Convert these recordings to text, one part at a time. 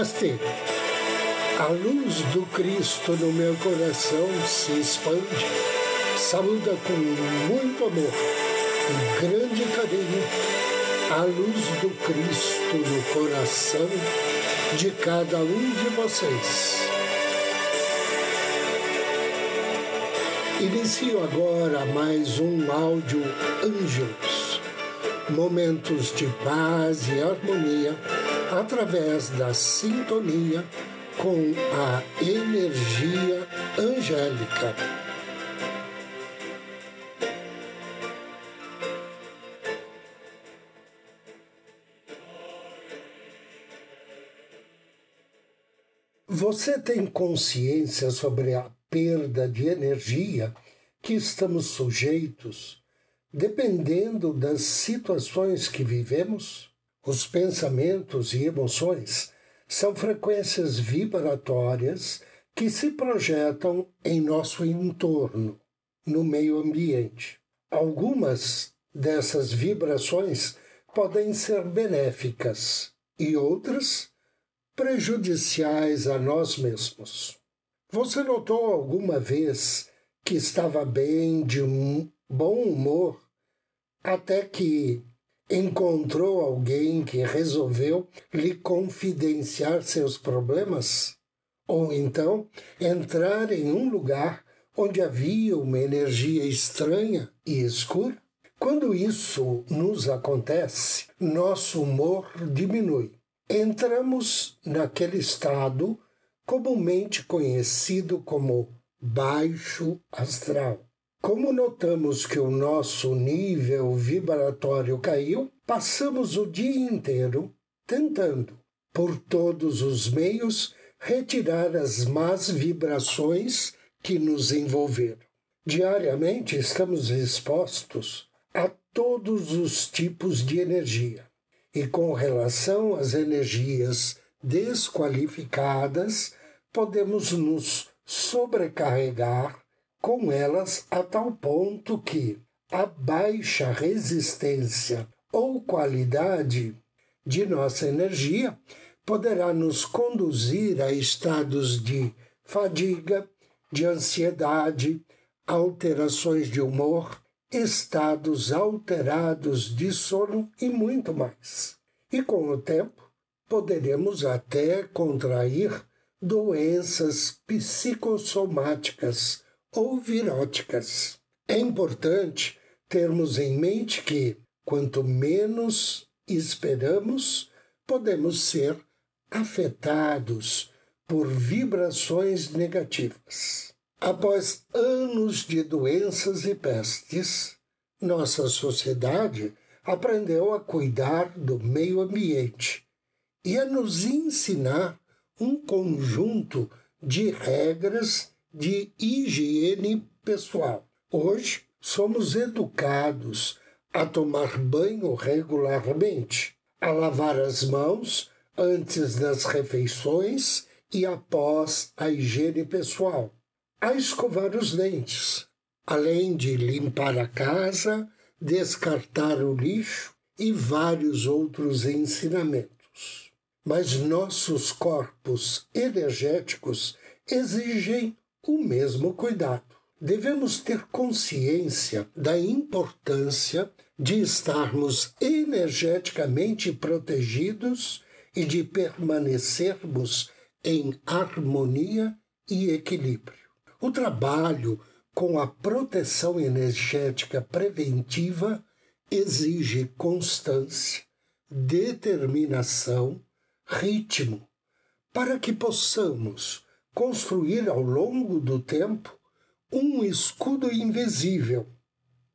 Namastê. A luz do Cristo no meu coração se expande, saúda com muito amor e grande carinho a luz do Cristo no coração de cada um de vocês. Inicio agora mais um áudio Anjos, momentos de paz e harmonia através da sintonia com a energia angélica. Você tem consciência sobre a perda de energia que estamos sujeitos, dependendo das situações que vivemos, os pensamentos e emoções são frequências vibratórias que se projetam em nosso entorno, no meio ambiente. Algumas dessas vibrações podem ser benéficas e outras prejudiciais a nós mesmos. Você notou alguma vez que estava bem, de um bom humor, até que encontrou alguém que resolveu lhe confidenciar seus problemas? Ou então entrar em um lugar onde havia uma energia estranha e escura? Quando isso nos acontece, nosso humor diminui. Entramos naquele estado comumente conhecido como baixo astral. Como notamos que o nosso nível vibratório caiu, passamos o dia inteiro tentando, por todos os meios, retirar as más vibrações que nos envolveram. Diariamente estamos expostos a todos os tipos de energia. E com relação às energias desqualificadas, podemos nos sobrecarregar com elas a tal ponto que a baixa resistência ou qualidade de nossa energia poderá nos conduzir a estados de fadiga, de ansiedade, alterações de humor, estados alterados de sono e muito mais. E com o tempo, poderemos até contrair doenças psicossomáticas ou viróticas. É importante termos em mente que, quanto menos esperamos, podemos ser afetados por vibrações negativas. Após anos de doenças e pestes, nossa sociedade aprendeu a cuidar do meio ambiente e a nos ensinar um conjunto de regras de higiene pessoal. Hoje, somos educados a tomar banho regularmente, a lavar as mãos antes das refeições e após a higiene pessoal, a escovar os dentes, além de limpar a casa, descartar o lixo e vários outros ensinamentos mas nossos corpos energéticos exigem o mesmo cuidado. Devemos ter consciência da importância de estarmos energeticamente protegidos e de permanecermos em harmonia e equilíbrio. O trabalho com a proteção energética preventiva exige constância, determinação ritmo, para que possamos construir ao longo do tempo um escudo invisível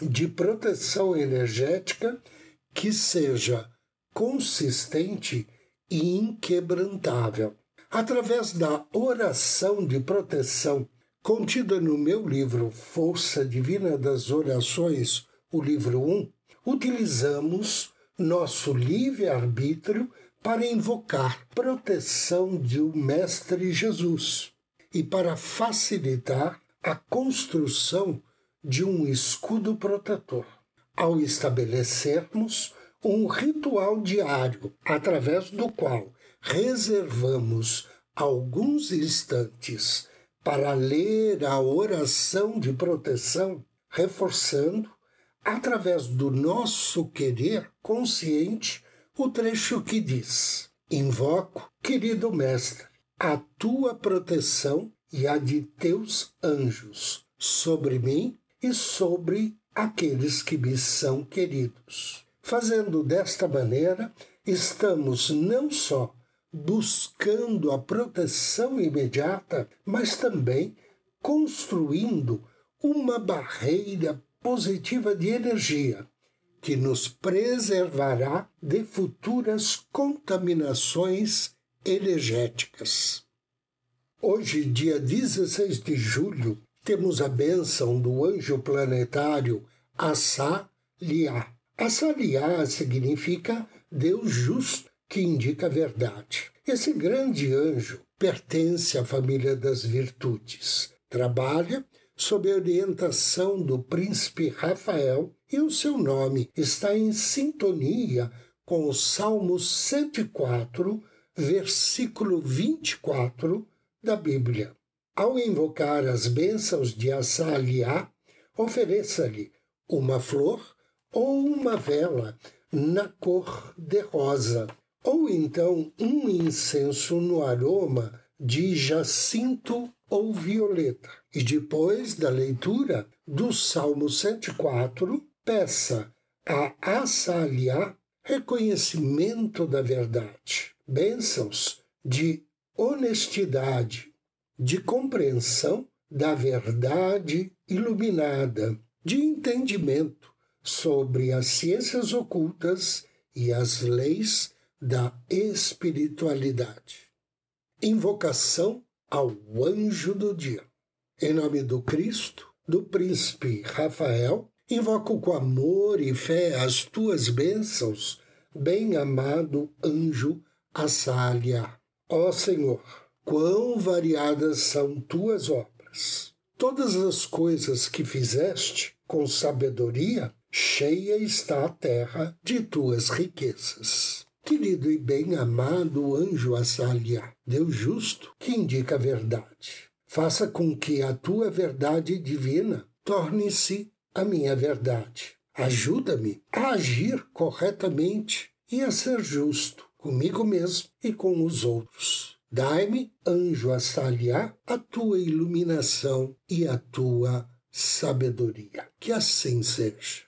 de proteção energética que seja consistente e inquebrantável. Através da oração de proteção contida no meu livro Força Divina das Orações, o livro 1, utilizamos nosso livre-arbítrio para invocar proteção do Mestre Jesus e para facilitar a construção de um escudo protetor. Ao estabelecermos um ritual diário através do qual reservamos alguns instantes para ler a oração de proteção, reforçando, através do nosso querer consciente, o trecho que diz: Invoco, querido Mestre, a tua proteção e a de teus anjos sobre mim e sobre aqueles que me são queridos. Fazendo desta maneira, estamos não só buscando a proteção imediata, mas também construindo uma barreira positiva de energia que nos preservará de futuras contaminações energéticas. Hoje, dia 16 de julho, temos a bênção do anjo planetário Assaliá. Assaliá significa Deus justo que indica a verdade. Esse grande anjo pertence à família das virtudes. Trabalha sob a orientação do príncipe Rafael e o seu nome está em sintonia com o Salmo 104, versículo 24 da Bíblia. Ao invocar as bênçãos de Assaliá, ofereça-lhe uma flor ou uma vela na cor de rosa, ou então um incenso no aroma de jacinto ou violeta. E depois da leitura do Salmo 104, peça a Assaliá reconhecimento da verdade, bênçãos de honestidade, de compreensão da verdade iluminada, de entendimento sobre as ciências ocultas e as leis da espiritualidade. Invocação ao anjo do dia. Em nome do Cristo, do príncipe Rafael, invoco com amor e fé as tuas bênçãos, bem-amado anjo Assália. Ó Senhor, quão variadas são tuas obras. Todas as coisas que fizeste com sabedoria, cheia está a terra de tuas riquezas. Querido e bem-amado anjo Assália, Deus justo que indica a verdade. Faça com que a tua verdade divina torne-se a minha verdade. Ajuda-me a agir corretamente e a ser justo comigo mesmo e com os outros. Dai-me, anjo Assália, a tua iluminação e a tua sabedoria. Que assim seja.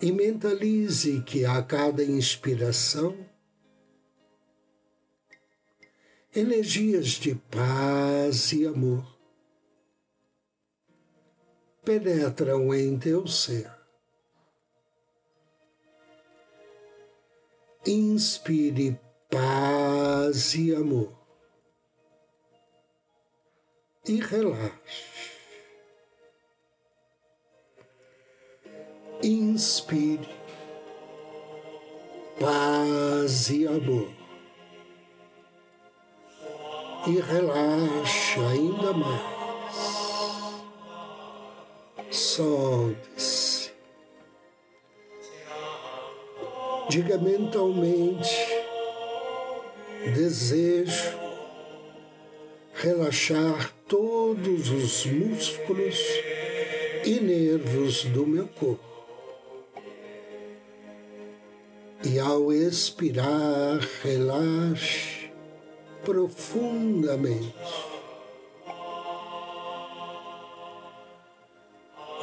E mentalize que a cada inspiração, energias de paz e amor penetram em teu ser. Inspire paz e amor e relaxe. Inspire paz e amor e relaxa ainda mais. Solte-se. Diga mentalmente: desejo relaxar todos os músculos e nervos do meu corpo. E ao expirar, relaxe profundamente.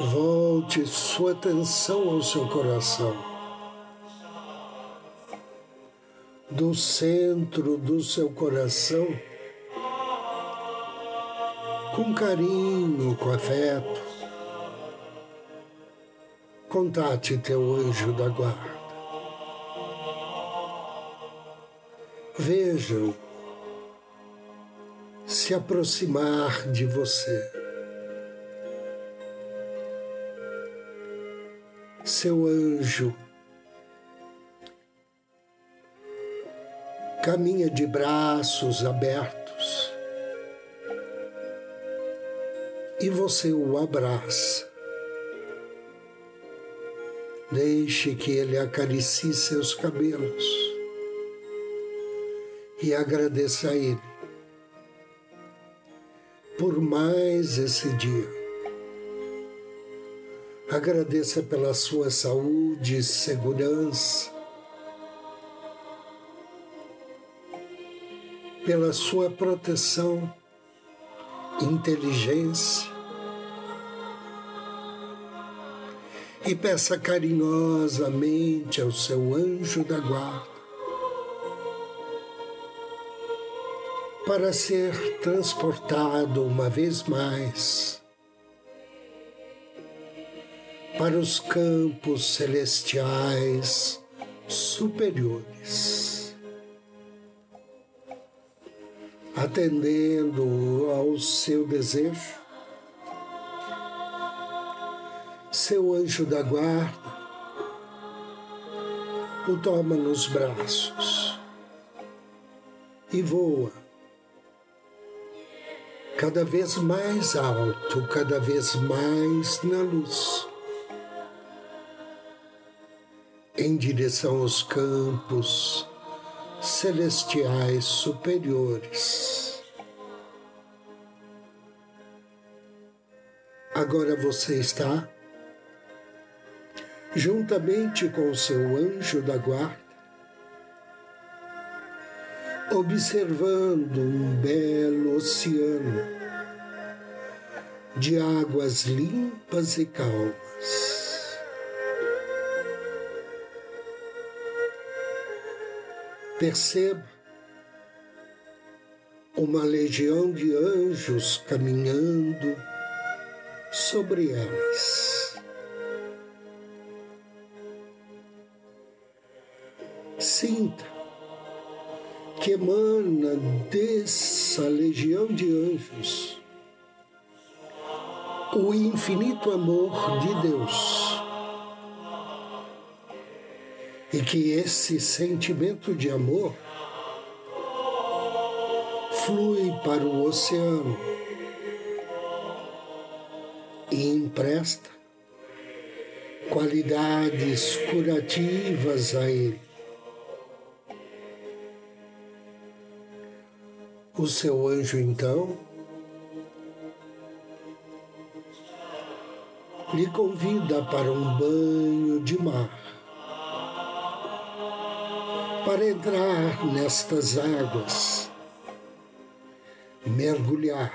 Volte sua atenção ao seu coração. Do centro do seu coração, com carinho, com afeto, contate teu anjo da guarda vejam se aproximar de você. Seu anjo caminha de braços abertos e você o abraça. Deixe que ele acaricie seus cabelos e agradeça a ele por mais esse dia. Agradeça pela sua saúde, segurança, pela sua proteção, inteligência. E peça carinhosamente ao seu anjo da guarda para ser transportado uma vez mais para os campos celestiais superiores. atendendo ao seu desejo, seu anjo da guarda o toma nos braços e voa cada vez mais alto, cada vez mais na luz, em direção aos campos celestiais superiores. Agora você está, juntamente com o seu anjo da guarda, observando um belo oceano de águas limpas e calmas. Perceba uma legião de anjos caminhando sobre elas. Sinta que emana dessa legião de anjos o infinito amor de Deus e que esse sentimento de amor flui para o oceano e empresta qualidades curativas a ele. O seu anjo, então, lhe convida para um banho de mar para entrar nestas águas, mergulhar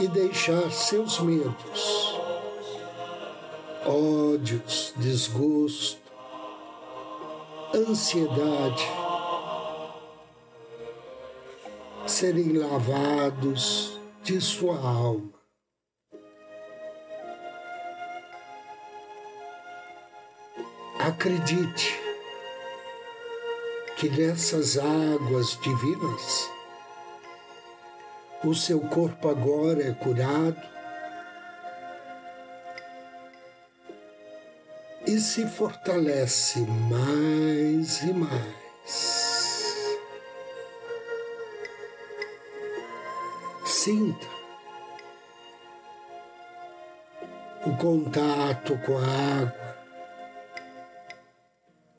e deixar seus medos, ódios, desgosto, ansiedade serem lavados de sua alma. Acredite que nessas águas divinas o seu corpo agora é curado e se fortalece mais e mais. Sinta o contato com a água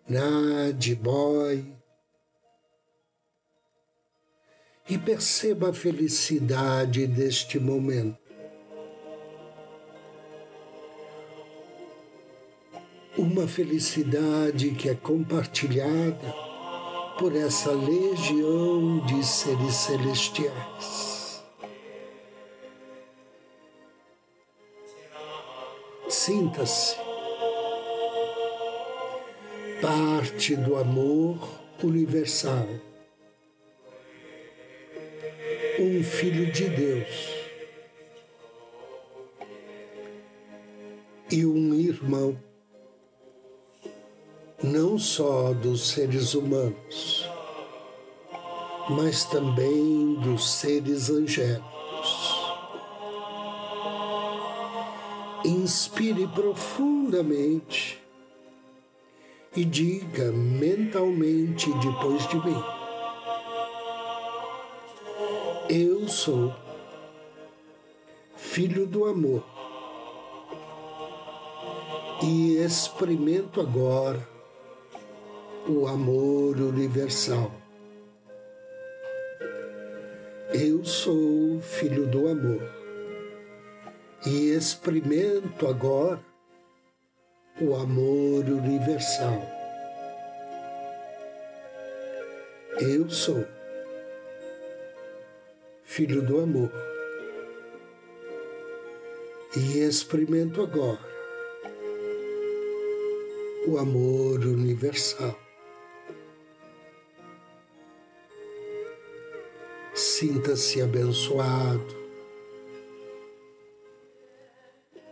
nade, boy. E perceba a felicidade deste momento. Uma felicidade que é compartilhada por essa legião de seres celestiais. Sinta-se parte do amor universal. Um filho de Deus e um irmão não só dos seres humanos, mas também dos seres angélicos. Inspire profundamente e diga mentalmente depois de mim: Eu sou filho do amor e experimento agora o amor universal. Eu sou filho do amor e experimento agora o amor universal. Eu sou filho do amor e experimento agora o amor universal. Sinta-se abençoado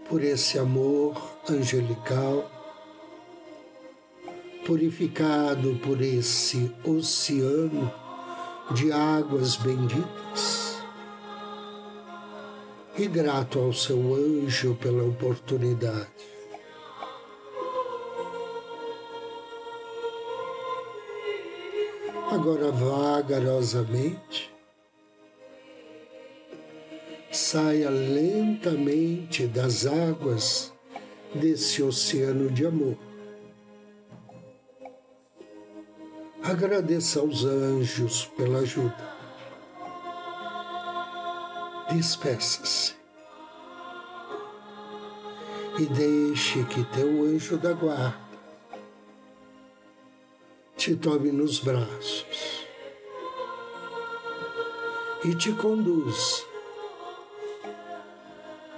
por esse amor angelical, purificado por esse oceano de águas benditas e grato ao seu anjo pela oportunidade. Agora, vagarosamente, saia lentamente das águas desse oceano de amor. Agradeça aos anjos pela ajuda. Despeça-se e deixe que teu anjo da guarda te tome nos braços e te conduz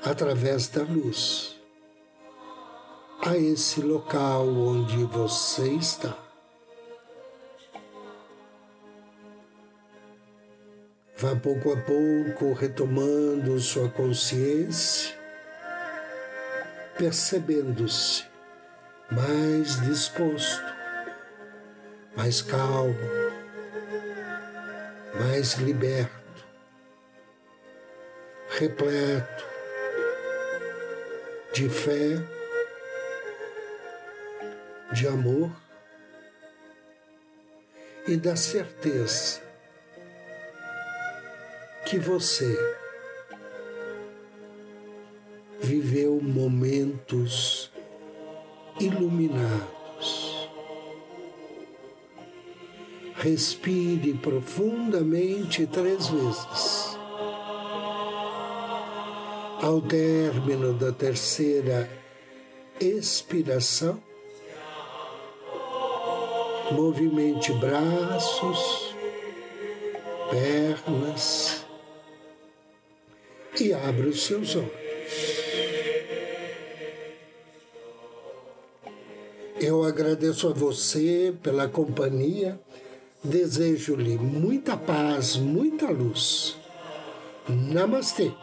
através da luz a esse local onde você está. Vá pouco a pouco retomando sua consciência, percebendo-se mais disposto, mais calmo, mais liberto, repleto de fé, de amor e da certeza que você viveu momentos iluminados. Respire profundamente três vezes. Ao término da terceira expiração, movimente braços, pernas e abra os seus olhos. Eu agradeço a você pela companhia, desejo-lhe muita paz, muita luz. Namastê.